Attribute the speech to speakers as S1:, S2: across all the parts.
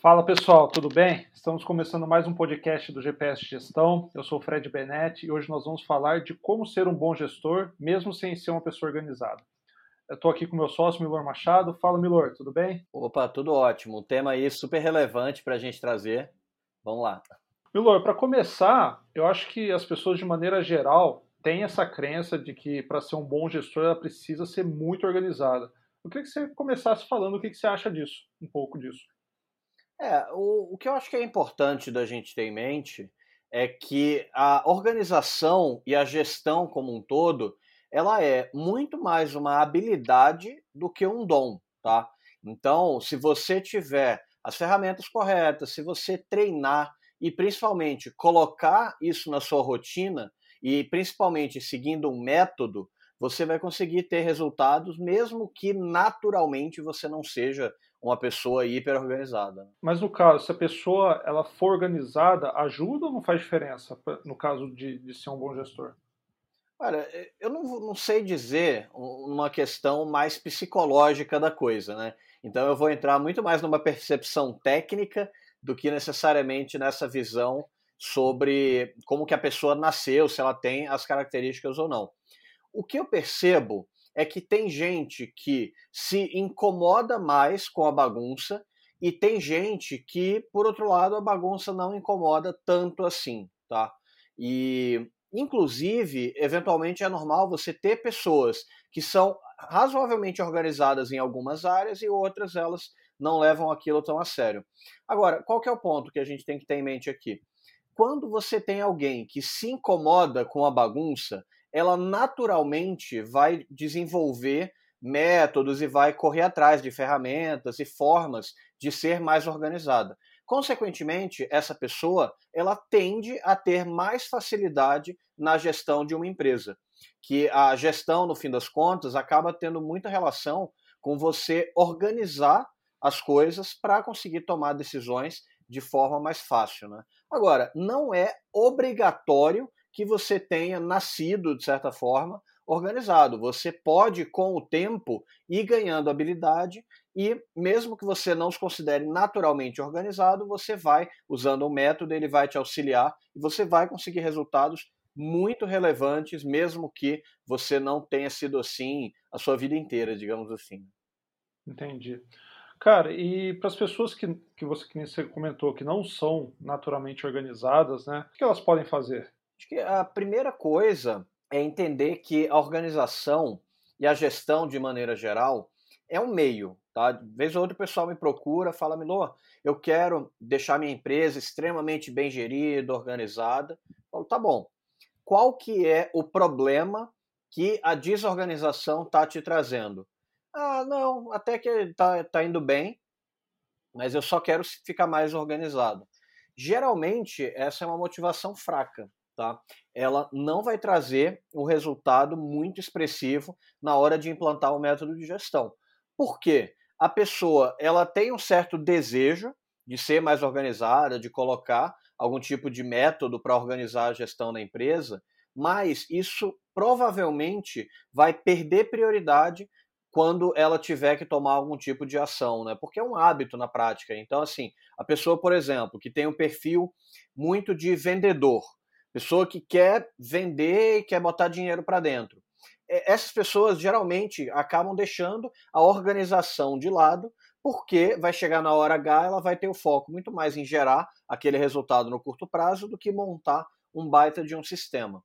S1: Fala pessoal, tudo bem? Estamos começando mais um podcast do GPS Gestão. Eu sou o Fred Benetti e hoje nós vamos falar de como ser um bom gestor, mesmo sem ser uma pessoa organizada. Eu estou aqui com meu sócio, Milor Machado. Fala, Milor, tudo bem?
S2: Opa, tudo ótimo. Um tema aí super relevante para a gente trazer. Vamos lá.
S1: Milor, para começar, eu acho que as pessoas, de maneira geral, têm essa crença de que para ser um bom gestor ela precisa ser muito organizada. Eu queria que você começasse falando o que você acha disso, um pouco disso.
S2: É, o, o que eu acho que é importante da gente ter em mente é que a organização e a gestão como um todo, ela é muito mais uma habilidade do que um dom, tá? Então, se você tiver as ferramentas corretas, se você treinar e principalmente colocar isso na sua rotina e principalmente seguindo um método, você vai conseguir ter resultados mesmo que naturalmente você não seja uma pessoa hiper organizada.
S1: Mas no caso, se a pessoa ela for organizada, ajuda ou não faz diferença no caso de, de ser um bom gestor?
S2: Olha, eu não, não, sei dizer uma questão mais psicológica da coisa, né? Então eu vou entrar muito mais numa percepção técnica do que necessariamente nessa visão sobre como que a pessoa nasceu, se ela tem as características ou não. O que eu percebo é que tem gente que se incomoda mais com a bagunça e tem gente que, por outro lado, a bagunça não incomoda tanto assim, tá? E, inclusive, eventualmente é normal você ter pessoas que são razoavelmente organizadas em algumas áreas e outras elas não levam aquilo tão a sério. Agora, qual que é o ponto que a gente tem que ter em mente aqui? Quando você tem alguém que se incomoda com a bagunça, ela naturalmente vai desenvolver métodos e vai correr atrás de ferramentas e formas de ser mais organizada. Consequentemente, essa pessoa ela tende a ter mais facilidade na gestão de uma empresa, que a gestão, no fim das contas, acaba tendo muita relação com você organizar as coisas para conseguir tomar decisões de forma mais fácil. Né? Agora, não é obrigatório que você tenha nascido, de certa forma, organizado. Você pode, com o tempo, ir ganhando habilidade e, mesmo que você não se considere naturalmente organizado, você vai, usando o método, ele vai te auxiliar e você vai conseguir resultados muito relevantes, mesmo que você não tenha sido assim a sua vida inteira, digamos assim.
S1: Entendi. Cara, e para as pessoas que, que você, que você comentou que não são naturalmente organizadas, né, o que elas podem fazer?
S2: Acho que a primeira coisa é entender que a organização e a gestão, de maneira geral, é um meio. Tá? De vez ou outra o pessoal me procura, fala, Milô, eu quero deixar minha empresa extremamente bem gerida, organizada. Eu falo, tá bom. Qual que é o problema que a desorganização está te trazendo? Ah, não, até que está tá indo bem, mas eu só quero ficar mais organizado. Geralmente, essa é uma motivação fraca tá? ela não vai trazer um resultado muito expressivo na hora de implantar o método de gestão. Por quê? A pessoa ela tem um certo desejo de ser mais organizada, de colocar algum tipo de método para organizar a gestão da empresa, mas isso provavelmente vai perder prioridade quando ela tiver que tomar algum tipo de ação, né? Porque é um hábito na prática. Então, assim, a pessoa, por exemplo, que tem um perfil muito de vendedor, pessoa que quer vender e quer botar dinheiro para dentro. Essas pessoas geralmente acabam deixando a organização de lado, porque vai chegar na hora H, ela vai ter o foco muito mais em gerar aquele resultado no curto prazo do que montar um baita de um sistema.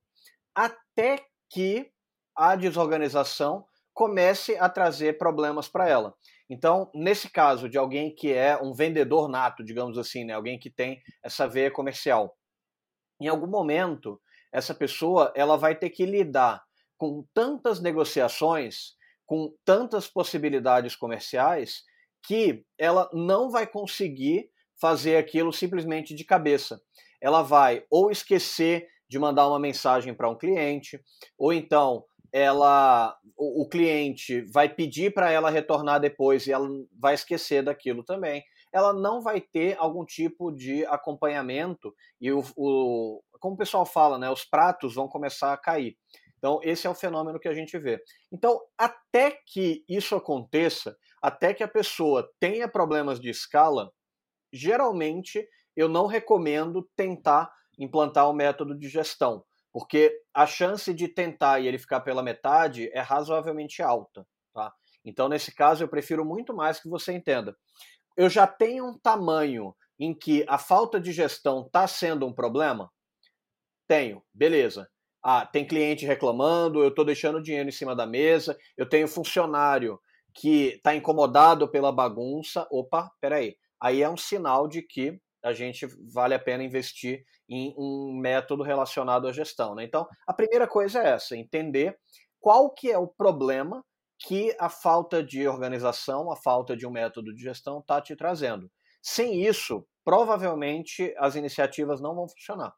S2: Até que a desorganização comece a trazer problemas para ela. Então, nesse caso de alguém que é um vendedor nato, digamos assim, né, alguém que tem essa veia comercial, em algum momento essa pessoa ela vai ter que lidar com tantas negociações, com tantas possibilidades comerciais que ela não vai conseguir fazer aquilo simplesmente de cabeça. Ela vai ou esquecer de mandar uma mensagem para um cliente, ou então ela o, o cliente vai pedir para ela retornar depois e ela vai esquecer daquilo também ela não vai ter algum tipo de acompanhamento e o, o como o pessoal fala, né, os pratos vão começar a cair. Então, esse é o fenômeno que a gente vê. Então, até que isso aconteça, até que a pessoa tenha problemas de escala, geralmente eu não recomendo tentar implantar um método de gestão, porque a chance de tentar e ele ficar pela metade é razoavelmente alta. Tá? Então, nesse caso, eu prefiro muito mais que você entenda. Eu já tenho um tamanho em que a falta de gestão está sendo um problema? Tenho, beleza. Ah, tem cliente reclamando, eu estou deixando dinheiro em cima da mesa, eu tenho funcionário que está incomodado pela bagunça. Opa, peraí. Aí é um sinal de que a gente vale a pena investir em um método relacionado à gestão. Né? Então, a primeira coisa é essa, entender qual que é o problema que a falta de organização, a falta de um método de gestão está te trazendo. Sem isso, provavelmente as iniciativas não vão funcionar.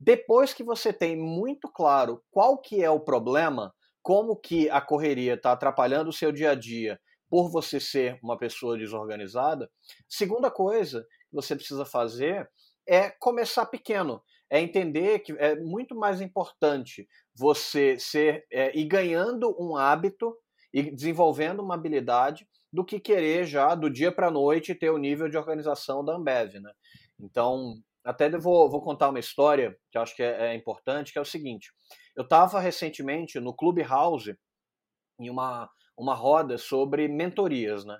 S2: Depois que você tem muito claro qual que é o problema, como que a correria está atrapalhando o seu dia a dia por você ser uma pessoa desorganizada, segunda coisa que você precisa fazer é começar pequeno. É entender que é muito mais importante você ser é, ir ganhando um hábito e desenvolvendo uma habilidade do que querer já do dia para a noite ter o nível de organização da Ambev, né? Então, até vou, vou contar uma história que acho que é, é importante, que é o seguinte. Eu estava recentemente no Clubhouse, em uma, uma roda sobre mentorias, né?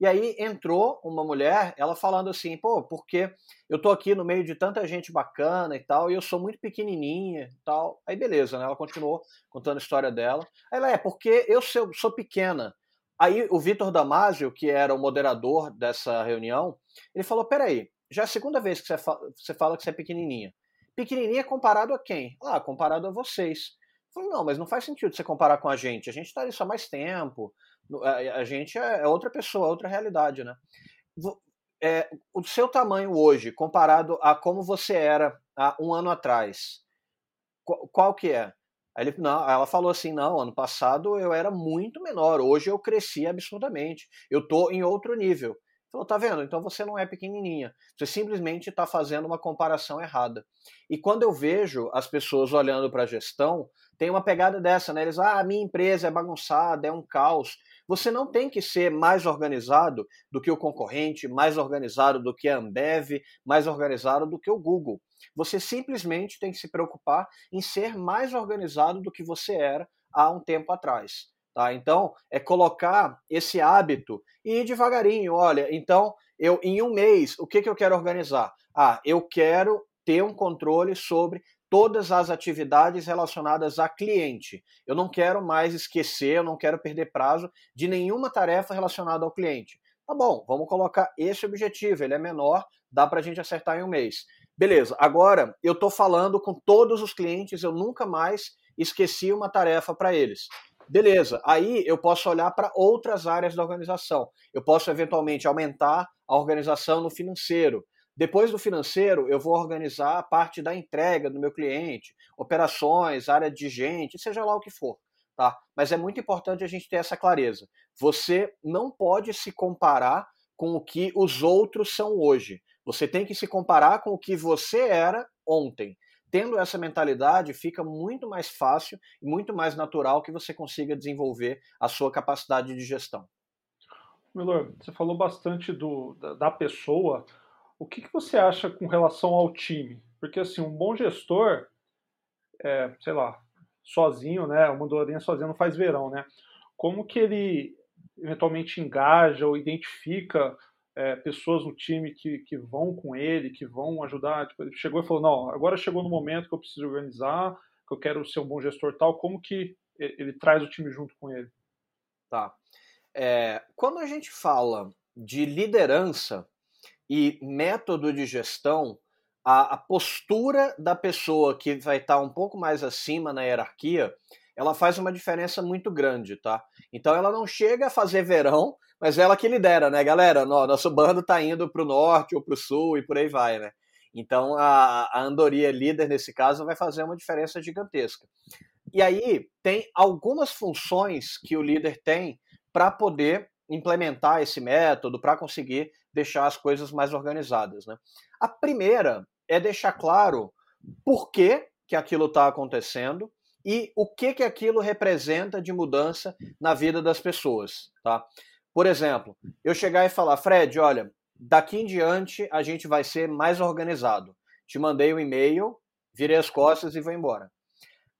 S2: E aí entrou uma mulher, ela falando assim, pô, porque eu tô aqui no meio de tanta gente bacana e tal, e eu sou muito pequenininha e tal. Aí beleza, né? Ela continuou contando a história dela. Aí ela é, porque eu sou, sou pequena. Aí o Vitor Damasio, que era o moderador dessa reunião, ele falou, peraí, já é a segunda vez que você fala, você fala que você é pequenininha. Pequenininha comparado a quem? Ah, comparado a vocês. Eu falei, não, mas não faz sentido você comparar com a gente. A gente está ali só mais tempo, a, gente é, é outra pessoa, outra realidade, né? É, o seu tamanho hoje, comparado a como você era há um ano atrás, qual, qual que é? Ele, não, ela falou assim: não, ano passado eu era muito menor, hoje eu cresci absurdamente, eu tô em outro nível. Falou, tá vendo? Então você não é pequenininha. Você simplesmente está fazendo uma comparação errada. E quando eu vejo as pessoas olhando para a gestão, tem uma pegada dessa, né? Eles, ah, a minha empresa é bagunçada, é um caos. Você não tem que ser mais organizado do que o concorrente, mais organizado do que a Ambev, mais organizado do que o Google. Você simplesmente tem que se preocupar em ser mais organizado do que você era há um tempo atrás. Tá? Então, é colocar esse hábito e ir devagarinho. Olha, então, eu em um mês, o que, que eu quero organizar? Ah, eu quero ter um controle sobre todas as atividades relacionadas a cliente. Eu não quero mais esquecer, eu não quero perder prazo de nenhuma tarefa relacionada ao cliente. Tá bom, vamos colocar esse objetivo, ele é menor, dá para a gente acertar em um mês. Beleza, agora eu estou falando com todos os clientes, eu nunca mais esqueci uma tarefa para eles. Beleza, aí eu posso olhar para outras áreas da organização. Eu posso eventualmente aumentar a organização no financeiro. Depois do financeiro, eu vou organizar a parte da entrega do meu cliente, operações, área de gente, seja lá o que for. Tá? Mas é muito importante a gente ter essa clareza. Você não pode se comparar com o que os outros são hoje. Você tem que se comparar com o que você era ontem. Tendo essa mentalidade, fica muito mais fácil e muito mais natural que você consiga desenvolver a sua capacidade de gestão.
S1: Milor, você falou bastante do, da, da pessoa, o que, que você acha com relação ao time? Porque assim, um bom gestor, é, sei lá, sozinho, né? Uma mandorinha sozinho não faz verão, né? Como que ele eventualmente engaja ou identifica é, pessoas no time que, que vão com ele, que vão ajudar? Tipo, ele chegou e falou, não, agora chegou no momento que eu preciso organizar, que eu quero ser um bom gestor tal. Como que ele traz o time junto com ele?
S2: Tá. É, quando a gente fala de liderança, e método de gestão, a, a postura da pessoa que vai estar um pouco mais acima na hierarquia, ela faz uma diferença muito grande, tá? Então ela não chega a fazer verão, mas ela que lidera, né, galera? Nosso bando tá indo para o norte ou para o sul e por aí vai, né? Então a, a Andoria líder nesse caso vai fazer uma diferença gigantesca. E aí tem algumas funções que o líder tem para poder implementar esse método, para conseguir deixar as coisas mais organizadas. Né? A primeira é deixar claro por que, que aquilo está acontecendo e o que, que aquilo representa de mudança na vida das pessoas. Tá? Por exemplo, eu chegar e falar, Fred, olha, daqui em diante a gente vai ser mais organizado. Te mandei um e-mail, virei as costas e vou embora.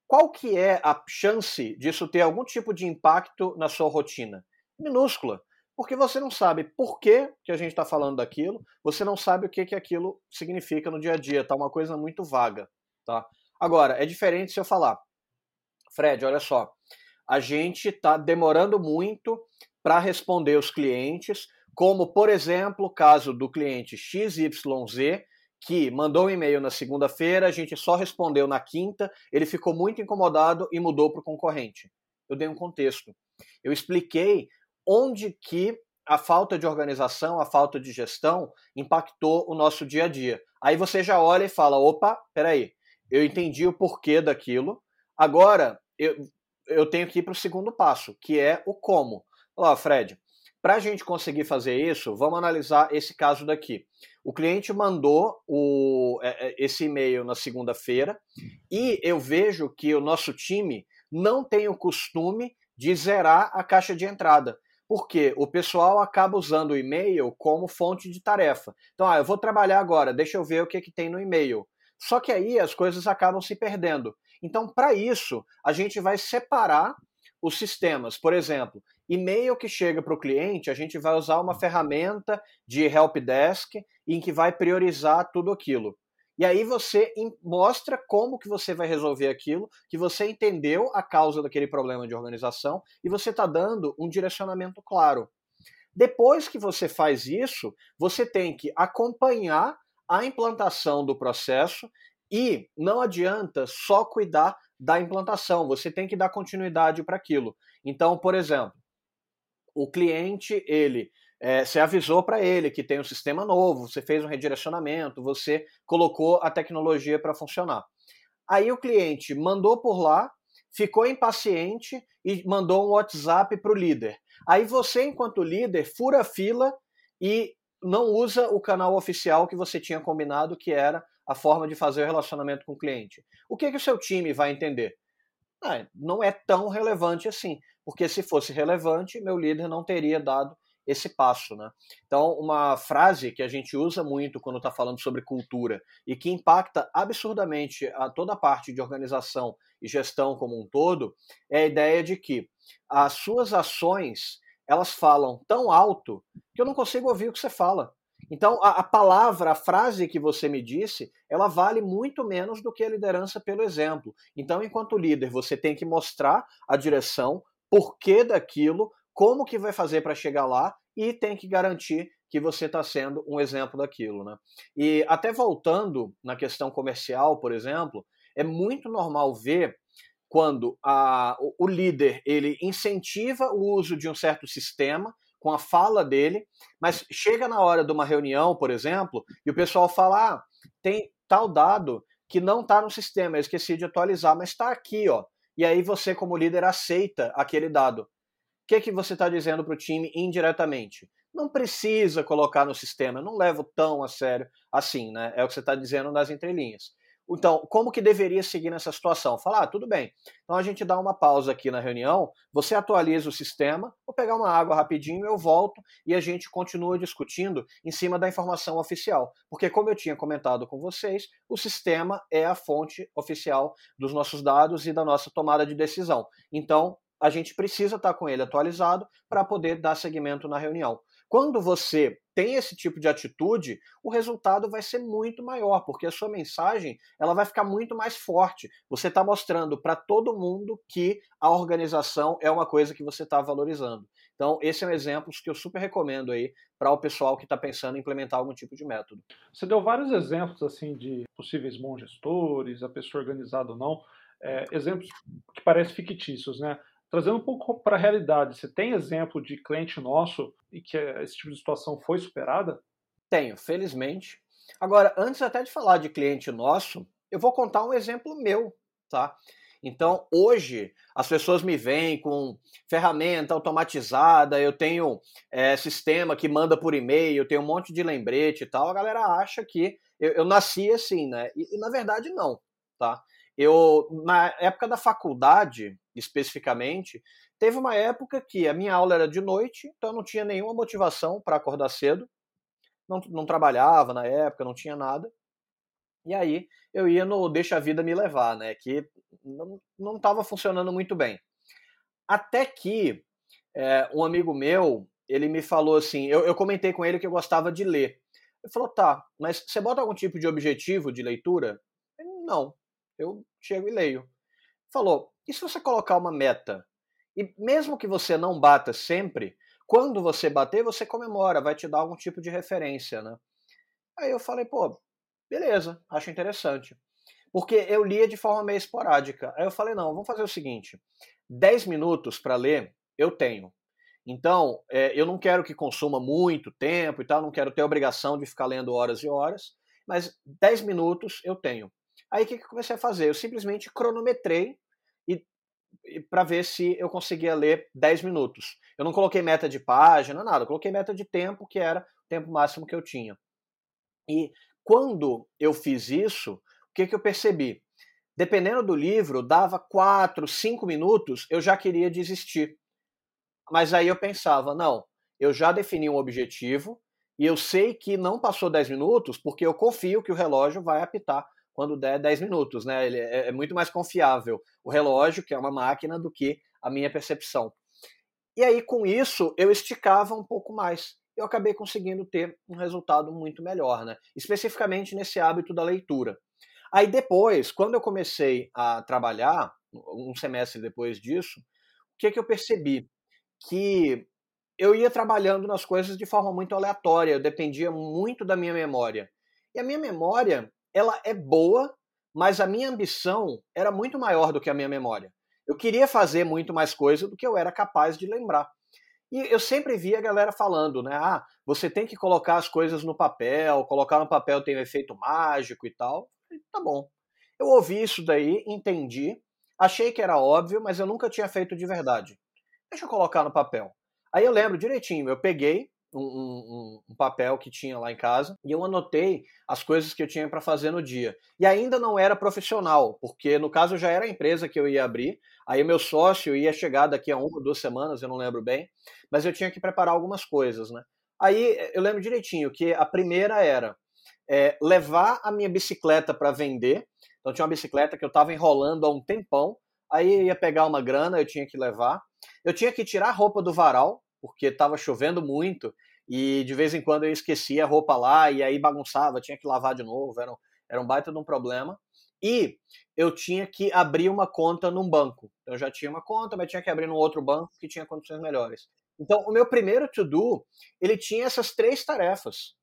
S2: Qual que é a chance disso ter algum tipo de impacto na sua rotina? Minúscula, porque você não sabe por que, que a gente está falando daquilo, você não sabe o que, que aquilo significa no dia a dia, tá uma coisa muito vaga. Tá? Agora, é diferente se eu falar, Fred, olha só, a gente está demorando muito para responder os clientes, como, por exemplo, o caso do cliente XYZ, que mandou um e-mail na segunda-feira, a gente só respondeu na quinta, ele ficou muito incomodado e mudou para o concorrente. Eu dei um contexto. Eu expliquei onde que a falta de organização, a falta de gestão impactou o nosso dia a dia. Aí você já olha e fala: opa, peraí, eu entendi o porquê daquilo. Agora eu, eu tenho que ir para o segundo passo, que é o como. Olá, Fred, para a gente conseguir fazer isso, vamos analisar esse caso daqui. O cliente mandou o, é, é, esse e-mail na segunda-feira e eu vejo que o nosso time não tem o costume de zerar a caixa de entrada. Porque o pessoal acaba usando o e-mail como fonte de tarefa. Então, ah, eu vou trabalhar agora, deixa eu ver o que, que tem no e-mail. Só que aí as coisas acabam se perdendo. Então, para isso, a gente vai separar os sistemas. Por exemplo, e-mail que chega para o cliente, a gente vai usar uma ferramenta de helpdesk em que vai priorizar tudo aquilo. E aí você mostra como que você vai resolver aquilo, que você entendeu a causa daquele problema de organização e você está dando um direcionamento claro. Depois que você faz isso, você tem que acompanhar a implantação do processo e não adianta só cuidar da implantação, você tem que dar continuidade para aquilo. Então, por exemplo, o cliente, ele é, você avisou para ele que tem um sistema novo, você fez um redirecionamento, você colocou a tecnologia para funcionar. Aí o cliente mandou por lá, ficou impaciente e mandou um WhatsApp para o líder. Aí você, enquanto líder, fura a fila e não usa o canal oficial que você tinha combinado, que era a forma de fazer o relacionamento com o cliente. O que, que o seu time vai entender? Ah, não é tão relevante assim, porque se fosse relevante, meu líder não teria dado esse passo. Né? Então, uma frase que a gente usa muito quando está falando sobre cultura e que impacta absurdamente a toda a parte de organização e gestão como um todo é a ideia de que as suas ações elas falam tão alto que eu não consigo ouvir o que você fala. Então, a, a, palavra, a frase que você me disse, ela vale muito menos do que a liderança pelo exemplo. Então, enquanto líder, você tem que mostrar a direção, porquê daquilo, como que vai fazer para chegar lá e tem que garantir que você está sendo um exemplo daquilo. Né? E até voltando na questão comercial, por exemplo, é muito normal ver quando a, o líder ele incentiva o uso de um certo sistema com a fala dele, mas chega na hora de uma reunião, por exemplo, e o pessoal fala: ah, tem tal dado que não está no sistema, eu esqueci de atualizar, mas está aqui, ó. E aí você, como líder, aceita aquele dado. Que, que você está dizendo para o time indiretamente? Não precisa colocar no sistema, não levo tão a sério assim, né? É o que você está dizendo nas entrelinhas. Então, como que deveria seguir nessa situação? Falar, ah, tudo bem. Então a gente dá uma pausa aqui na reunião, você atualiza o sistema, vou pegar uma água rapidinho, eu volto e a gente continua discutindo em cima da informação oficial. Porque, como eu tinha comentado com vocês, o sistema é a fonte oficial dos nossos dados e da nossa tomada de decisão. Então, a gente precisa estar com ele atualizado para poder dar seguimento na reunião. Quando você tem esse tipo de atitude, o resultado vai ser muito maior, porque a sua mensagem ela vai ficar muito mais forte. Você está mostrando para todo mundo que a organização é uma coisa que você está valorizando. Então, esse é um exemplo que eu super recomendo aí para o pessoal que está pensando em implementar algum tipo de método.
S1: Você deu vários exemplos assim de possíveis bons gestores, a pessoa organizada ou não, é, exemplos que parecem fictícios, né? Trazendo um pouco para a realidade, você tem exemplo de cliente nosso e que esse tipo de situação foi superada?
S2: Tenho, felizmente. Agora, antes até de falar de cliente nosso, eu vou contar um exemplo meu, tá? Então, hoje, as pessoas me veem com ferramenta automatizada, eu tenho é, sistema que manda por e-mail, eu tenho um monte de lembrete e tal. A galera acha que eu, eu nasci assim, né? E, e, na verdade, não, tá? Eu, na época da faculdade, especificamente, teve uma época que a minha aula era de noite, então eu não tinha nenhuma motivação para acordar cedo. não, não trabalhava na época, não tinha nada. E aí eu ia no Deixa a Vida Me Levar, né? Que não estava funcionando muito bem. Até que é, um amigo meu, ele me falou assim, eu, eu comentei com ele que eu gostava de ler. Ele falou, tá, mas você bota algum tipo de objetivo de leitura? Eu, não, eu chego e leio. Falou, e se você colocar uma meta? E mesmo que você não bata sempre, quando você bater, você comemora, vai te dar algum tipo de referência, né? Aí eu falei, pô, beleza, acho interessante. Porque eu lia de forma meio esporádica. Aí eu falei, não, vamos fazer o seguinte: 10 minutos para ler, eu tenho. Então, é, eu não quero que consuma muito tempo e tal, não quero ter obrigação de ficar lendo horas e horas, mas 10 minutos eu tenho. Aí o que, que eu comecei a fazer? Eu simplesmente cronometrei e, e para ver se eu conseguia ler 10 minutos. Eu não coloquei meta de página, nada, eu coloquei meta de tempo, que era o tempo máximo que eu tinha. E quando eu fiz isso, o que, que eu percebi? Dependendo do livro, dava 4, 5 minutos, eu já queria desistir. Mas aí eu pensava, não, eu já defini um objetivo e eu sei que não passou 10 minutos porque eu confio que o relógio vai apitar quando der 10 minutos, né? Ele é, é muito mais confiável o relógio, que é uma máquina, do que a minha percepção. E aí, com isso, eu esticava um pouco mais. Eu acabei conseguindo ter um resultado muito melhor, né? Especificamente nesse hábito da leitura. Aí depois, quando eu comecei a trabalhar, um semestre depois disso, o que, que eu percebi? que eu ia trabalhando nas coisas de forma muito aleatória, eu dependia muito da minha memória. E a minha memória, ela é boa, mas a minha ambição era muito maior do que a minha memória. Eu queria fazer muito mais coisa do que eu era capaz de lembrar. E eu sempre via a galera falando, né? Ah, você tem que colocar as coisas no papel, colocar no papel tem um efeito mágico e tal. tá bom. Eu ouvi isso daí, entendi, achei que era óbvio, mas eu nunca tinha feito de verdade deixa eu colocar no papel. Aí eu lembro direitinho, eu peguei um, um, um, papel que tinha lá em casa e eu anotei as coisas que eu tinha para fazer no dia. E ainda não era profissional, porque no caso já era a empresa que eu ia abrir, aí meu sócio ia chegar daqui a uma ou duas semanas, eu não lembro bem, mas eu tinha que preparar algumas coisas, né? Aí eu lembro direitinho que a primeira era é, levar a minha bicicleta para vender. Então tinha uma bicicleta que eu estava enrolando há um tempão, aí ia pegar uma grana, eu tinha que levar. Eu tinha que tirar a roupa do varal, porque estava chovendo muito, e de vez em quando eu esquecia a roupa lá, e aí bagunçava, tinha que lavar de novo, era um, era um baita de um problema. E eu tinha que abrir uma conta num banco. Eu já tinha uma conta, mas tinha que abrir num outro banco que tinha condições melhores. Então, o meu primeiro to-do, ele tinha essas três tarefas.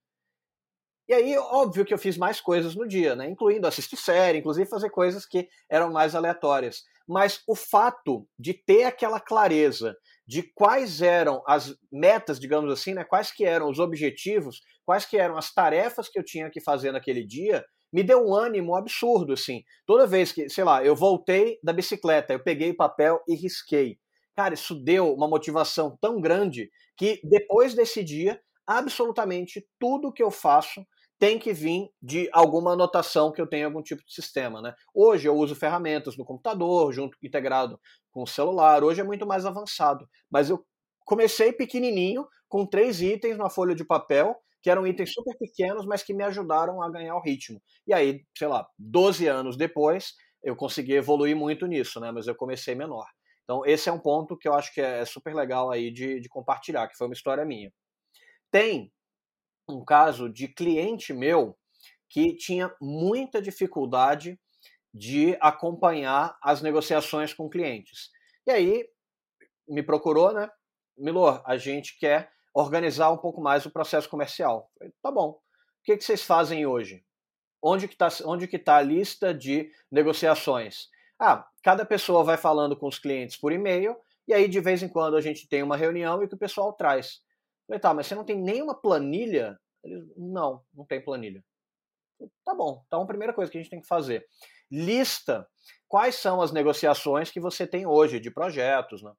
S2: E aí, óbvio que eu fiz mais coisas no dia, né? Incluindo assistir série, inclusive fazer coisas que eram mais aleatórias mas o fato de ter aquela clareza de quais eram as metas, digamos assim, né, quais que eram os objetivos, quais que eram as tarefas que eu tinha que fazer naquele dia, me deu um ânimo absurdo, assim. Toda vez que, sei lá, eu voltei da bicicleta, eu peguei papel e risquei. Cara, isso deu uma motivação tão grande que depois desse dia, absolutamente tudo que eu faço tem que vir de alguma anotação que eu tenha algum tipo de sistema, né? Hoje eu uso ferramentas no computador, junto integrado com o celular. Hoje é muito mais avançado, mas eu comecei pequenininho com três itens na folha de papel, que eram itens super pequenos, mas que me ajudaram a ganhar o ritmo. E aí, sei lá, 12 anos depois, eu consegui evoluir muito nisso, né? Mas eu comecei menor. Então, esse é um ponto que eu acho que é super legal aí de, de compartilhar, que foi uma história minha. Tem um caso de cliente meu que tinha muita dificuldade de acompanhar as negociações com clientes. E aí me procurou, né? Milor, a gente quer organizar um pouco mais o processo comercial. Falei, tá bom. O que, que vocês fazem hoje? Onde que está onde que tá a lista de negociações? Ah, cada pessoa vai falando com os clientes por e-mail e aí de vez em quando a gente tem uma reunião e que o pessoal traz. Falei, tá, mas você não tem nenhuma planilha? Ele, não, não tem planilha. Tá bom, então a primeira coisa que a gente tem que fazer, lista quais são as negociações que você tem hoje de projetos, né?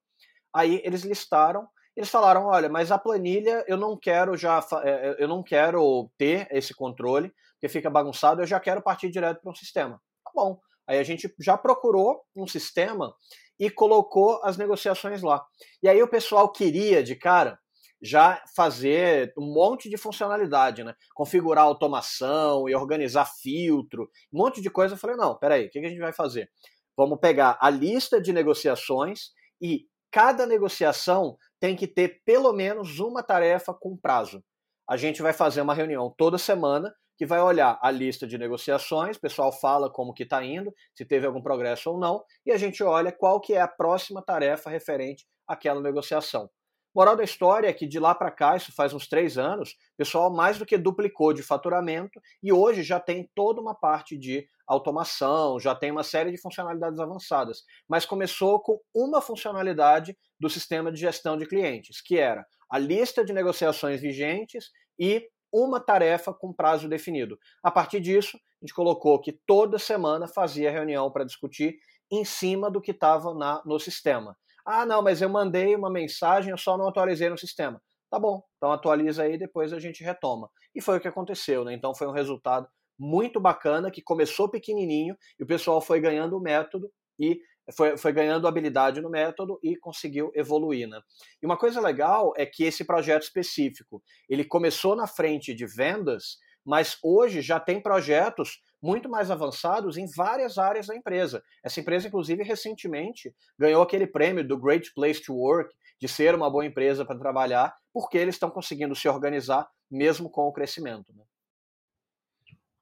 S2: Aí eles listaram, eles falaram, olha, mas a planilha eu não quero já, é, é, eu não quero ter esse controle, porque fica bagunçado, eu já quero partir direto para um sistema. Tá bom. Aí a gente já procurou um sistema e colocou as negociações lá. E aí o pessoal queria de cara já fazer um monte de funcionalidade, né? Configurar automação e organizar filtro, um monte de coisa. Eu falei, não, peraí, o que a gente vai fazer? Vamos pegar a lista de negociações e cada negociação tem que ter pelo menos uma tarefa com prazo. A gente vai fazer uma reunião toda semana que vai olhar a lista de negociações, o pessoal fala como que está indo, se teve algum progresso ou não, e a gente olha qual que é a próxima tarefa referente àquela negociação. Moral da história é que de lá para cá, isso faz uns três anos, o pessoal mais do que duplicou de faturamento e hoje já tem toda uma parte de automação, já tem uma série de funcionalidades avançadas. Mas começou com uma funcionalidade do sistema de gestão de clientes, que era a lista de negociações vigentes e uma tarefa com prazo definido. A partir disso, a gente colocou que toda semana fazia reunião para discutir em cima do que estava no sistema. Ah, não, mas eu mandei uma mensagem, eu só não atualizei no sistema. Tá bom, então atualiza aí, depois a gente retoma. E foi o que aconteceu, né? Então foi um resultado muito bacana que começou pequenininho e o pessoal foi ganhando o método e foi, foi ganhando habilidade no método e conseguiu evoluir. Né? E uma coisa legal é que esse projeto específico ele começou na frente de vendas, mas hoje já tem projetos muito mais avançados em várias áreas da empresa. Essa empresa, inclusive, recentemente ganhou aquele prêmio do Great Place to Work, de ser uma boa empresa para trabalhar, porque eles estão conseguindo se organizar mesmo com o crescimento. Né?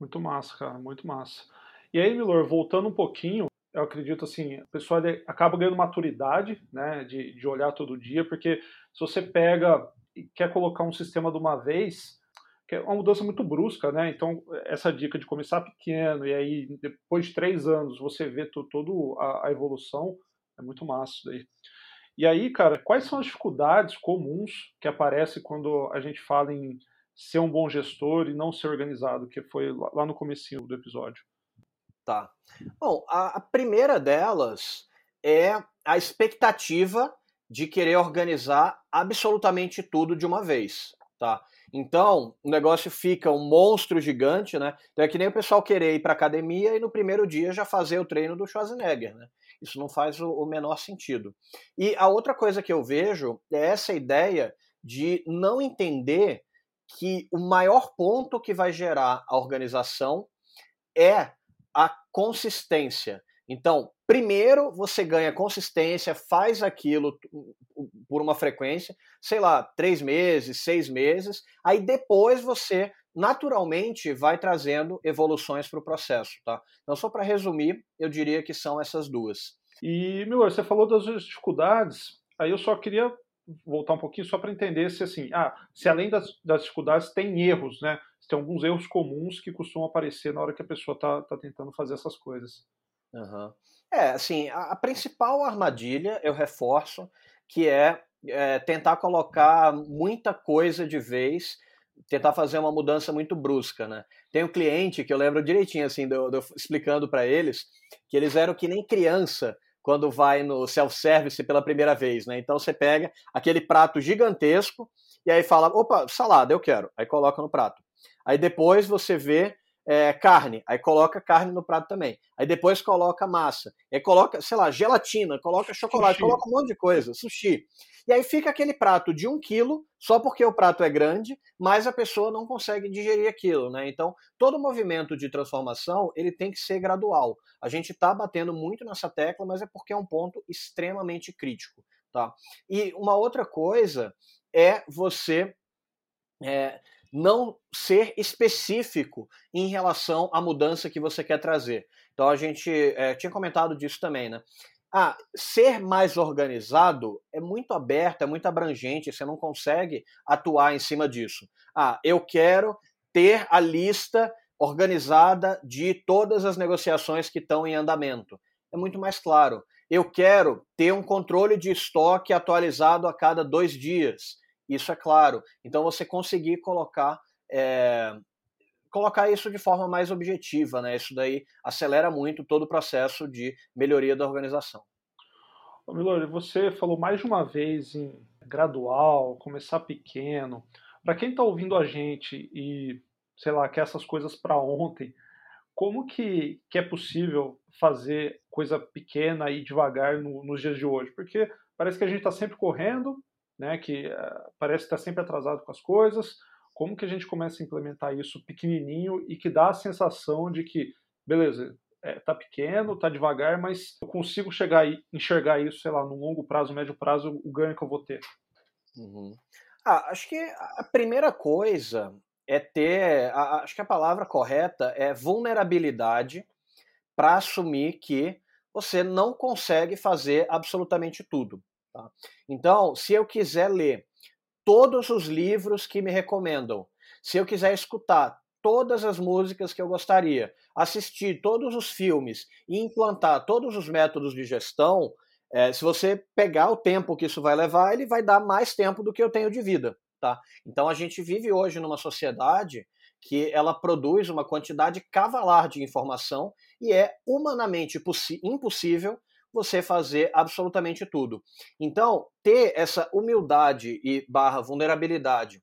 S1: Muito massa, cara, muito massa. E aí, Milor, voltando um pouquinho, eu acredito assim, a pessoa acaba ganhando maturidade, né, de, de olhar todo dia, porque se você pega e quer colocar um sistema de uma vez, que é uma mudança muito brusca, né? Então, essa dica de começar pequeno e aí, depois de três anos, você vê toda a, a, evolução, é muito massa isso daí. E aí, cara, quais são as dificuldades comuns que aparecem quando a gente fala em ser um bom gestor e não ser organizado, que foi lá no comecinho do episódio?
S2: Tá. Bom, a, a primeira delas é a expectativa de querer organizar absolutamente tudo de uma vez, tá? Então, o negócio fica um monstro gigante, né? Então é que nem o pessoal querer ir para academia e no primeiro dia já fazer o treino do Schwarzenegger, né? Isso não faz o, o menor sentido. E a outra coisa que eu vejo é essa ideia de não entender que o maior ponto que vai gerar a organização é a consistência. Então, primeiro você ganha consistência, faz aquilo por uma frequência, sei lá, três meses, seis meses, aí depois você naturalmente vai trazendo evoluções para o processo, tá? Então, só para resumir, eu diria que são essas duas.
S1: E, Miller, você falou das dificuldades, aí eu só queria voltar um pouquinho só para entender se assim, ah, se além das, das, dificuldades tem erros, né? Se tem alguns erros comuns que costumam aparecer na hora que a pessoa está tá tentando fazer essas coisas.
S2: Uhum. É, assim, a, a, principal armadilha, eu reforço, que é, é, tentar colocar muita coisa de vez, tentar fazer uma mudança muito brusca, né? Tem um cliente que eu lembro direitinho, assim, de eu explicando para eles, que eles eram que nem criança quando vai no self-service pela primeira vez, né? Então você pega aquele prato gigantesco e aí fala, opa, salada, eu quero. Aí coloca no prato. Aí depois você vê é, carne, aí coloca carne no prato também. Aí depois coloca massa, aí coloca, sei lá, gelatina, coloca chocolate, sushi. coloca um monte de coisa, sushi. E aí fica aquele prato de um quilo, só porque o prato é grande, mas a pessoa não consegue digerir aquilo, né? Então, todo movimento de transformação, ele tem que ser gradual. A gente está batendo muito nessa tecla, mas é porque é um ponto extremamente crítico, tá? E uma outra coisa é você é, não ser específico em relação à mudança que você quer trazer. Então a gente é, tinha comentado disso também, né? Ah, ser mais organizado é muito aberto, é muito abrangente, você não consegue atuar em cima disso. Ah, eu quero ter a lista organizada de todas as negociações que estão em andamento. É muito mais claro. Eu quero ter um controle de estoque atualizado a cada dois dias. Isso é claro. Então você conseguir colocar é, colocar isso de forma mais objetiva, né? Isso daí acelera muito todo o processo de melhoria da organização.
S1: Ô Milor, você falou mais de uma vez em gradual, começar pequeno. Para quem está ouvindo a gente e, sei lá, quer essas coisas para ontem, como que, que é possível fazer coisa pequena e devagar no, nos dias de hoje? Porque parece que a gente está sempre correndo, né, que uh, parece estar sempre atrasado com as coisas. Como que a gente começa a implementar isso pequenininho e que dá a sensação de que, beleza, é, tá pequeno, tá devagar, mas eu consigo chegar e enxergar isso, sei lá, no longo prazo, médio prazo, o ganho que eu vou ter.
S2: Uhum. Ah, acho que a primeira coisa é ter, a, acho que a palavra correta é vulnerabilidade para assumir que você não consegue fazer absolutamente tudo. Tá? Então, se eu quiser ler todos os livros que me recomendam, se eu quiser escutar todas as músicas que eu gostaria, assistir todos os filmes e implantar todos os métodos de gestão, é, se você pegar o tempo que isso vai levar, ele vai dar mais tempo do que eu tenho de vida. Tá? Então a gente vive hoje numa sociedade que ela produz uma quantidade cavalar de informação e é humanamente impossível você fazer absolutamente tudo. Então, ter essa humildade e barra vulnerabilidade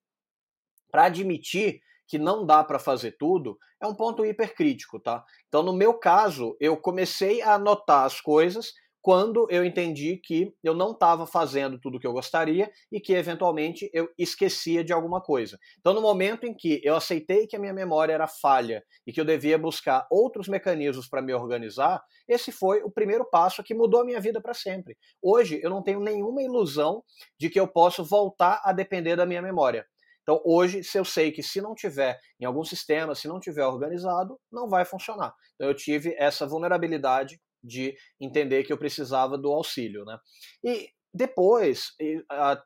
S2: para admitir que não dá para fazer tudo é um ponto hipercrítico, tá? Então, no meu caso, eu comecei a anotar as coisas quando eu entendi que eu não estava fazendo tudo o que eu gostaria e que eventualmente eu esquecia de alguma coisa. Então, no momento em que eu aceitei que a minha memória era falha e que eu devia buscar outros mecanismos para me organizar, esse foi o primeiro passo que mudou a minha vida para sempre. Hoje, eu não tenho nenhuma ilusão de que eu posso voltar a depender da minha memória. Então, hoje, se eu sei que se não tiver em algum sistema, se não tiver organizado, não vai funcionar. Então, eu tive essa vulnerabilidade de entender que eu precisava do auxílio, né? E depois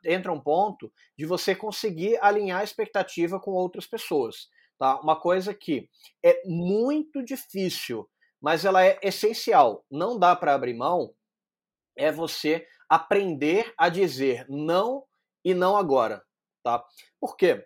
S2: entra um ponto de você conseguir alinhar a expectativa com outras pessoas, tá? Uma coisa que é muito difícil, mas ela é essencial. Não dá para abrir mão. É você aprender a dizer não e não agora, tá? Por quê?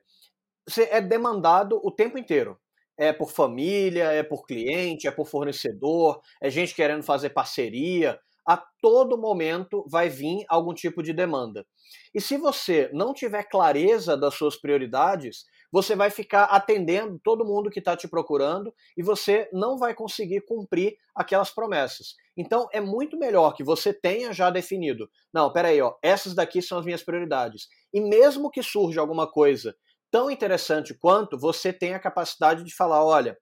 S2: Você é demandado o tempo inteiro é por família, é por cliente, é por fornecedor, é gente querendo fazer parceria. A todo momento vai vir algum tipo de demanda. E se você não tiver clareza das suas prioridades, você vai ficar atendendo todo mundo que está te procurando e você não vai conseguir cumprir aquelas promessas. Então é muito melhor que você tenha já definido. Não, peraí, ó, essas daqui são as minhas prioridades. E mesmo que surja alguma coisa tão interessante quanto você tem a capacidade de falar: olha,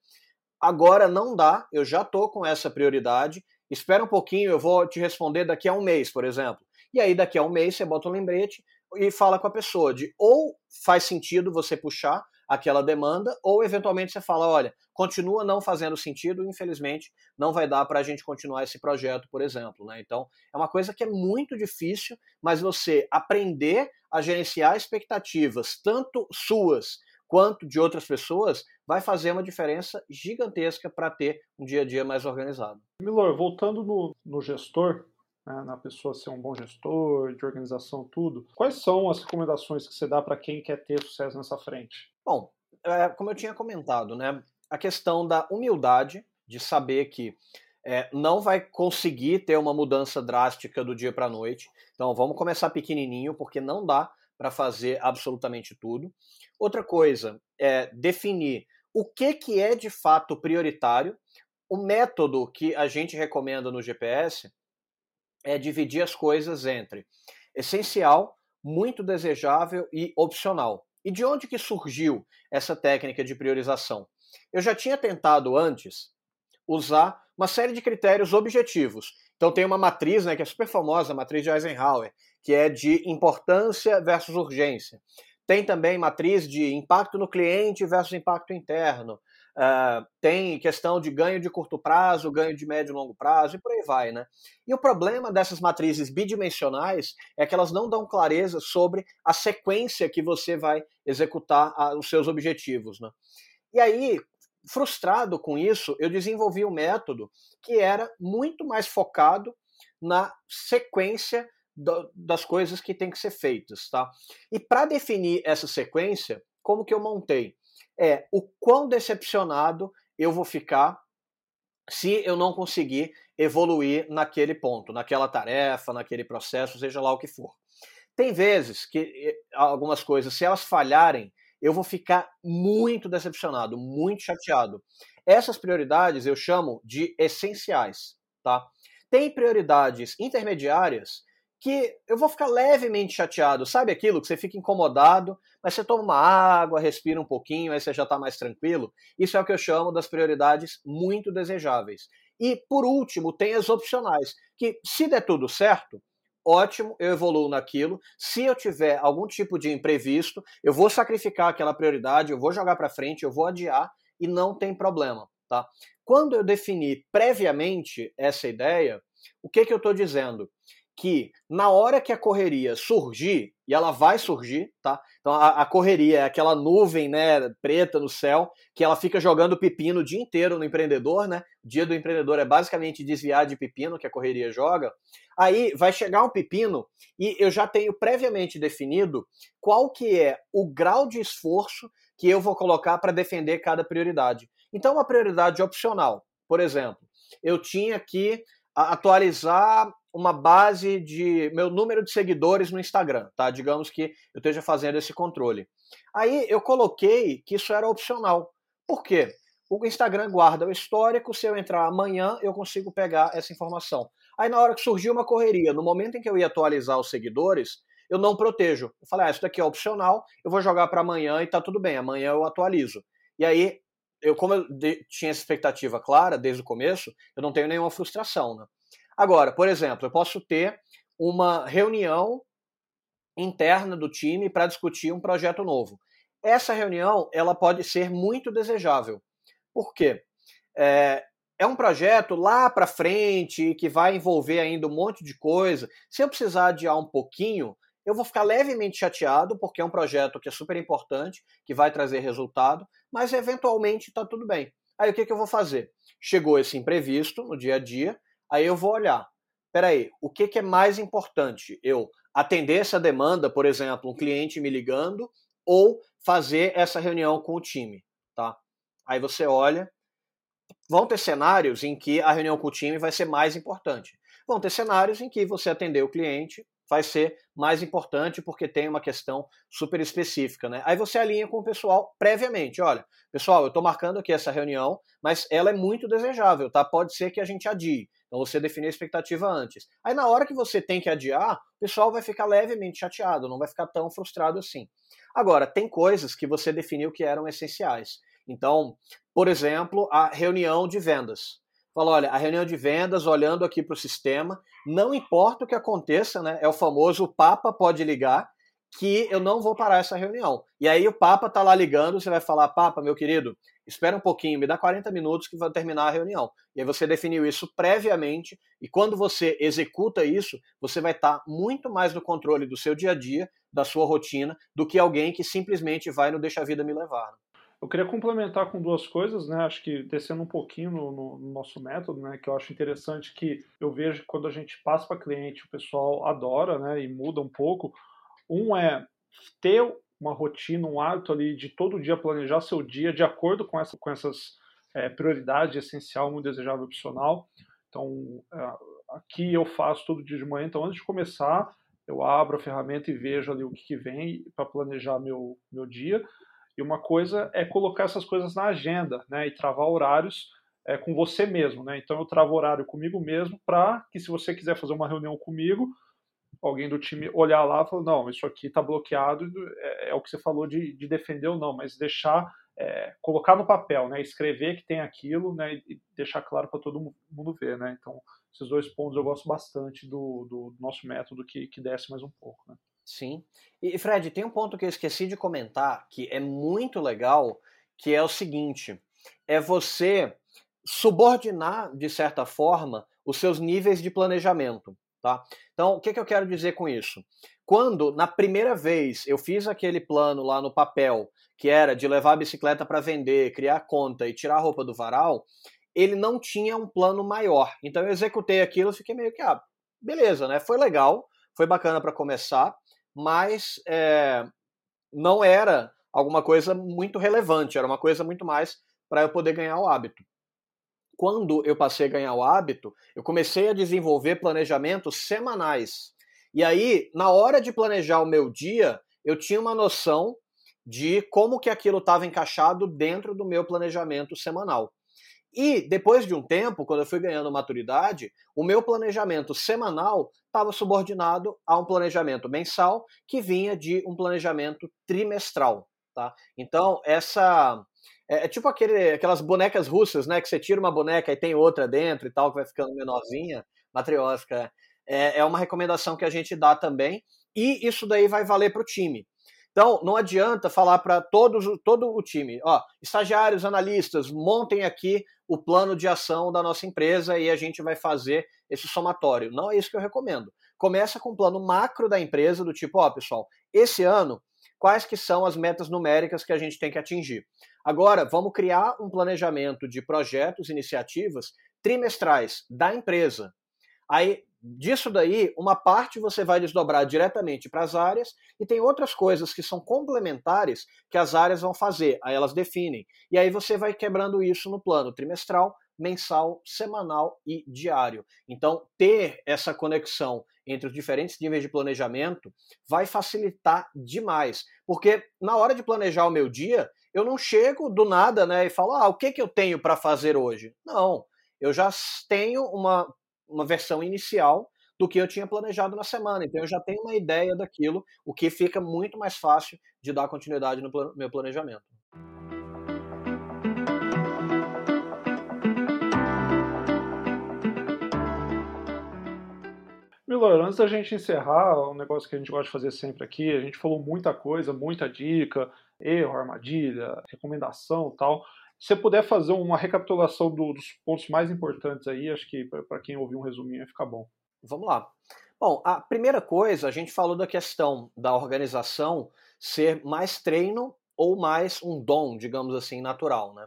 S2: agora não dá, eu já estou com essa prioridade, espera um pouquinho, eu vou te responder daqui a um mês, por exemplo. E aí, daqui a um mês, você bota um lembrete e fala com a pessoa de ou faz sentido você puxar aquela demanda, ou eventualmente você fala, olha, continua não fazendo sentido, infelizmente não vai dar para a gente continuar esse projeto, por exemplo. Né? Então, é uma coisa que é muito difícil, mas você aprender a gerenciar expectativas, tanto suas quanto de outras pessoas, vai fazer uma diferença gigantesca para ter um dia a dia mais organizado.
S1: Milor, voltando no, no gestor, né, na pessoa ser um bom gestor, de organização, tudo. Quais são as recomendações que você dá para quem quer ter sucesso nessa frente?
S2: Bom, é, como eu tinha comentado, né, a questão da humildade, de saber que é, não vai conseguir ter uma mudança drástica do dia para a noite. Então, vamos começar pequenininho, porque não dá para fazer absolutamente tudo. Outra coisa é definir o que, que é de fato prioritário. O método que a gente recomenda no GPS é dividir as coisas entre essencial, muito desejável e opcional. E de onde que surgiu essa técnica de priorização? Eu já tinha tentado antes usar uma série de critérios objetivos. Então tem uma matriz, né, que é super famosa, a matriz de Eisenhower, que é de importância versus urgência. Tem também matriz de impacto no cliente versus impacto interno. Uh, tem questão de ganho de curto prazo, ganho de médio e longo prazo e por aí vai, né? E o problema dessas matrizes bidimensionais é que elas não dão clareza sobre a sequência que você vai executar a, os seus objetivos, né? E aí, frustrado com isso, eu desenvolvi um método que era muito mais focado na sequência do, das coisas que tem que ser feitas, tá? E para definir essa sequência, como que eu montei? É o quão decepcionado eu vou ficar se eu não conseguir evoluir naquele ponto, naquela tarefa, naquele processo, seja lá o que for. Tem vezes que algumas coisas, se elas falharem, eu vou ficar muito decepcionado, muito chateado. Essas prioridades eu chamo de essenciais, tá? Tem prioridades intermediárias que eu vou ficar levemente chateado. Sabe aquilo que você fica incomodado, mas você toma uma água, respira um pouquinho, aí você já está mais tranquilo? Isso é o que eu chamo das prioridades muito desejáveis. E, por último, tem as opcionais, que se der tudo certo, ótimo, eu evoluo naquilo. Se eu tiver algum tipo de imprevisto, eu vou sacrificar aquela prioridade, eu vou jogar para frente, eu vou adiar e não tem problema, tá? Quando eu defini previamente essa ideia, o que que eu estou dizendo? Que na hora que a correria surgir, e ela vai surgir, tá? Então a, a, correria é aquela nuvem, né, preta no céu, que ela fica jogando pepino o dia inteiro no empreendedor, né? O dia do empreendedor é basicamente desviar de pepino que a correria joga. Aí vai chegar um pepino e eu já tenho previamente definido qual que é o grau de esforço que eu vou colocar para defender cada prioridade. Então uma prioridade opcional, por exemplo, eu tinha que atualizar uma base de meu número de seguidores no Instagram, tá? Digamos que eu esteja fazendo esse controle. Aí eu coloquei que isso era opcional. Por quê? O Instagram guarda o histórico, se eu entrar amanhã, eu consigo pegar essa informação. Aí na hora que surgiu uma correria, no momento em que eu ia atualizar os seguidores, eu não protejo. Eu falei, ah, isso daqui é opcional, eu vou jogar para amanhã e tá tudo bem, amanhã eu atualizo. E aí, eu como eu tinha essa expectativa clara desde o começo, eu não tenho nenhuma frustração, né? Agora, por exemplo, eu posso ter uma reunião interna do time para discutir um projeto novo. Essa reunião ela pode ser muito desejável. Por quê? É, é um projeto lá para frente que vai envolver ainda um monte de coisa. Se eu precisar adiar um pouquinho, eu vou ficar levemente chateado, porque é um projeto que é super importante, que vai trazer resultado, mas eventualmente está tudo bem. Aí o que, que eu vou fazer? Chegou esse imprevisto no dia a dia, Aí eu vou olhar, peraí, o que, que é mais importante? Eu atender essa demanda, por exemplo, um cliente me ligando, ou fazer essa reunião com o time, tá? Aí você olha, vão ter cenários em que a reunião com o time vai ser mais importante. Vão ter cenários em que você atender o cliente vai ser mais importante porque tem uma questão super específica, né? Aí você alinha com o pessoal previamente, olha, pessoal, eu estou marcando aqui essa reunião, mas ela é muito desejável, tá? Pode ser que a gente adie. Então você definir a expectativa antes. Aí na hora que você tem que adiar, o pessoal vai ficar levemente chateado, não vai ficar tão frustrado assim. Agora, tem coisas que você definiu que eram essenciais. Então, por exemplo, a reunião de vendas. Fala, olha, a reunião de vendas, olhando aqui para o sistema, não importa o que aconteça, né? É o famoso o Papa pode ligar, que eu não vou parar essa reunião. E aí o Papa tá lá ligando, você vai falar, Papa, meu querido, espera um pouquinho, me dá 40 minutos que vai terminar a reunião. E aí você definiu isso previamente, e quando você executa isso, você vai estar tá muito mais no controle do seu dia a dia, da sua rotina, do que alguém que simplesmente vai no deixa a vida me levar.
S1: Eu queria complementar com duas coisas, né? Acho que descendo um pouquinho no, no, no nosso método, né? Que eu acho interessante que eu vejo que quando a gente passa para cliente, o pessoal adora, né? E muda um pouco. Um é ter uma rotina, um hábito ali de todo dia planejar seu dia de acordo com, essa, com essas é, prioridades essencial, muito desejável, opcional. Então, é, aqui eu faço todo dia de manhã. Então, antes de começar, eu abro a ferramenta e vejo ali o que, que vem para planejar meu, meu dia. E uma coisa é colocar essas coisas na agenda, né? E travar horários é, com você mesmo, né? Então eu travo horário comigo mesmo para que se você quiser fazer uma reunião comigo, alguém do time olhar lá e falar, não, isso aqui está bloqueado, é, é, o que você falou de, de, defender ou não, mas deixar, é, colocar no papel, né, escrever que tem aquilo, né, e deixar claro para todo mundo ver, né, então esses dois pontos eu gosto bastante do, do nosso método que, que desce mais um pouco, né.
S2: Sim, e Fred, tem um ponto que eu esqueci de comentar, que é muito legal, que é o seguinte, é você subordinar, de certa forma, os seus níveis de planejamento. Tá? Então, o que, que eu quero dizer com isso? Quando, na primeira vez, eu fiz aquele plano lá no papel, que era de levar a bicicleta para vender, criar conta e tirar a roupa do varal, ele não tinha um plano maior. Então, eu executei aquilo e fiquei meio que, ah, beleza, né? Foi legal, foi bacana para começar, mas é, não era alguma coisa muito relevante, era uma coisa muito mais para eu poder ganhar o hábito quando eu passei a ganhar o hábito, eu comecei a desenvolver planejamentos semanais. E aí, na hora de planejar o meu dia, eu tinha uma noção de como que aquilo estava encaixado dentro do meu planejamento semanal. E depois de um tempo, quando eu fui ganhando maturidade, o meu planejamento semanal estava subordinado a um planejamento mensal que vinha de um planejamento trimestral. Tá? Então, essa. É, é tipo aquele, aquelas bonecas russas, né? Que você tira uma boneca e tem outra dentro e tal, que vai ficando menorzinha, matriótica. É, é uma recomendação que a gente dá também. E isso daí vai valer para o time. Então, não adianta falar para todos todo o time, ó, estagiários, analistas, montem aqui o plano de ação da nossa empresa e a gente vai fazer esse somatório. Não é isso que eu recomendo. Começa com o plano macro da empresa, do tipo, ó, pessoal, esse ano, quais que são as metas numéricas que a gente tem que atingir? Agora, vamos criar um planejamento de projetos, iniciativas trimestrais da empresa. Aí, disso daí, uma parte você vai desdobrar diretamente para as áreas e tem outras coisas que são complementares que as áreas vão fazer, aí elas definem. E aí você vai quebrando isso no plano trimestral, mensal, semanal e diário. Então, ter essa conexão entre os diferentes níveis de planejamento vai facilitar demais, porque na hora de planejar o meu dia, eu não chego do nada, né, e falo: "Ah, o que que eu tenho para fazer hoje?". Não, eu já tenho uma uma versão inicial do que eu tinha planejado na semana. Então eu já tenho uma ideia daquilo, o que fica muito mais fácil de dar continuidade no meu planejamento.
S1: Milor, antes da gente encerrar, um negócio que a gente gosta de fazer sempre aqui, a gente falou muita coisa, muita dica, erro, armadilha, recomendação tal. Se você puder fazer uma recapitulação do, dos pontos mais importantes aí, acho que para quem ouvir um resuminho vai ficar bom.
S2: Vamos lá. Bom, a primeira coisa, a gente falou da questão da organização ser mais treino ou mais um dom, digamos assim, natural, né?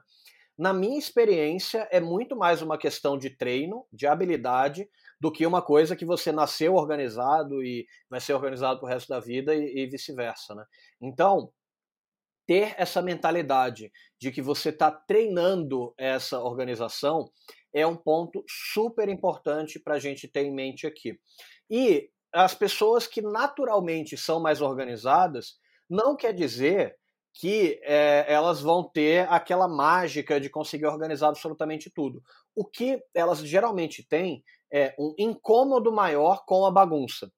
S2: Na minha experiência, é muito mais uma questão de treino, de habilidade, do que uma coisa que você nasceu organizado e vai ser organizado pro resto da vida e, e vice-versa, né? Então, ter essa mentalidade de que você está treinando essa organização é um ponto super importante para a gente ter em mente aqui. E as pessoas que naturalmente são mais organizadas, não quer dizer que é, elas vão ter aquela mágica de conseguir organizar absolutamente tudo. O que elas geralmente têm é um incômodo maior com a bagunça.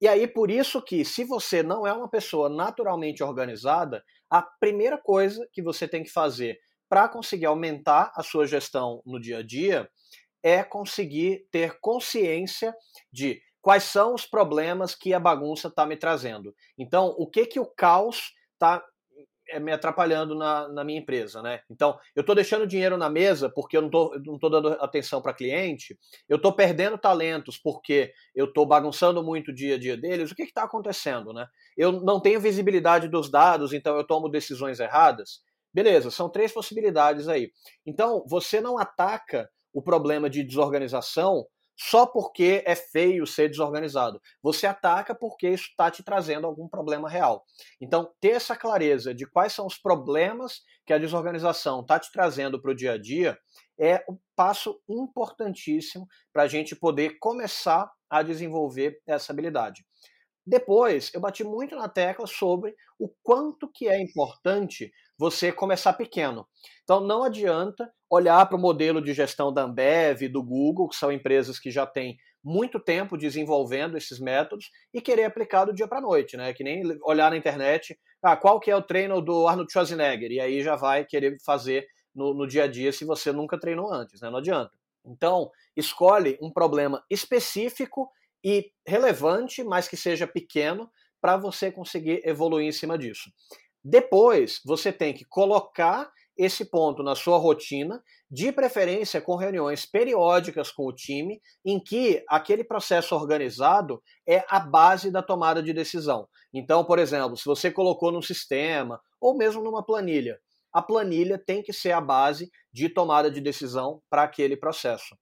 S2: E aí, por isso que, se você não é uma pessoa naturalmente organizada, a primeira coisa que você tem que fazer para conseguir aumentar a sua gestão no dia a dia é conseguir ter consciência de quais são os problemas que a bagunça está me trazendo. Então, o que que o caos está me atrapalhando na, na, minha empresa, né? Então, eu estou deixando dinheiro na mesa porque eu não estou não tô dando atenção para cliente, eu estou perdendo talentos porque eu estou bagunçando muito o dia a dia deles, o que está acontecendo, né? Eu não tenho visibilidade dos dados, então eu tomo decisões erradas. Beleza, são três possibilidades aí. Então, você não ataca o problema de desorganização só porque é feio ser desorganizado. Você ataca porque isso está te trazendo algum problema real. Então, ter essa clareza de quais são os problemas que a desorganização está te trazendo para o dia a dia é um passo importantíssimo para a gente poder começar a desenvolver essa habilidade. Depois, eu bati muito na tecla sobre o quanto que é importante você começar pequeno. Então, não adianta olhar para o modelo de gestão da Ambev, do Google, que são empresas que já têm muito tempo desenvolvendo esses métodos e querer aplicar do dia para noite, né? Que nem olhar na internet, ah, qual que é o treino do Arnold Schwarzenegger, e aí já vai querer fazer no, no dia a dia se você nunca treinou antes, né? Não adianta. Então, escolhe um problema específico e relevante, mas que seja pequeno, para você conseguir evoluir em cima disso. Depois, você tem que colocar esse ponto na sua rotina, de preferência com reuniões periódicas com o time, em que aquele processo organizado é a base da tomada de decisão. Então, por exemplo, se você colocou num sistema ou mesmo numa planilha, a planilha tem que ser a base de tomada de decisão para aquele processo.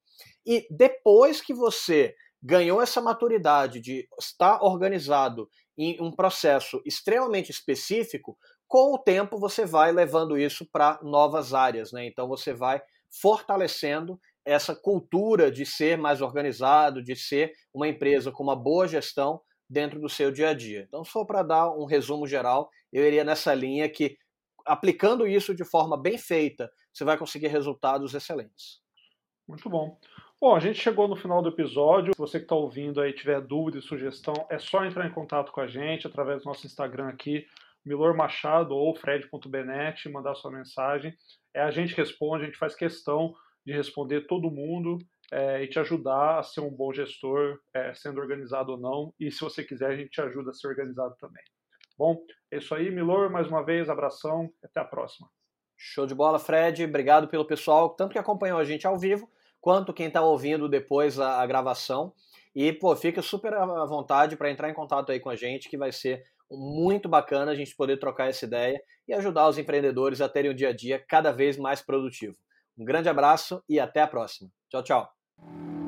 S2: E depois que você ganhou essa maturidade de estar organizado em um processo extremamente específico, com o tempo você vai levando isso para novas áreas, né? Então você vai fortalecendo essa cultura de ser mais organizado, de ser uma empresa com uma boa gestão dentro do seu dia a dia. Então, só para dar um resumo geral, eu iria nessa linha que aplicando isso de forma bem feita você vai conseguir resultados excelentes.
S1: Muito bom. Bom, a gente chegou no final do episódio. Se você que está ouvindo aí tiver dúvida e sugestão, é só entrar em contato com a gente através do nosso Instagram aqui, Milor Machado ou fred.benet, mandar sua mensagem. É, a gente responde, a gente faz questão de responder todo mundo é, e te ajudar a ser um bom gestor, é, sendo organizado ou não. E se você quiser, a gente te ajuda a ser organizado também. Bom, é isso aí, Milor, mais uma vez, abração, até a próxima.
S2: Show de bola, Fred. Obrigado pelo pessoal, tanto que acompanhou a gente ao vivo, quanto quem está ouvindo depois a, a, gravação. E, pô, fica super à vontade para entrar em contato aí com a gente, que vai ser muito bacana a gente poder trocar essa ideia e ajudar os empreendedores a terem o dia a dia cada vez mais produtivo. Um grande abraço e até a próxima. Tchau, tchau.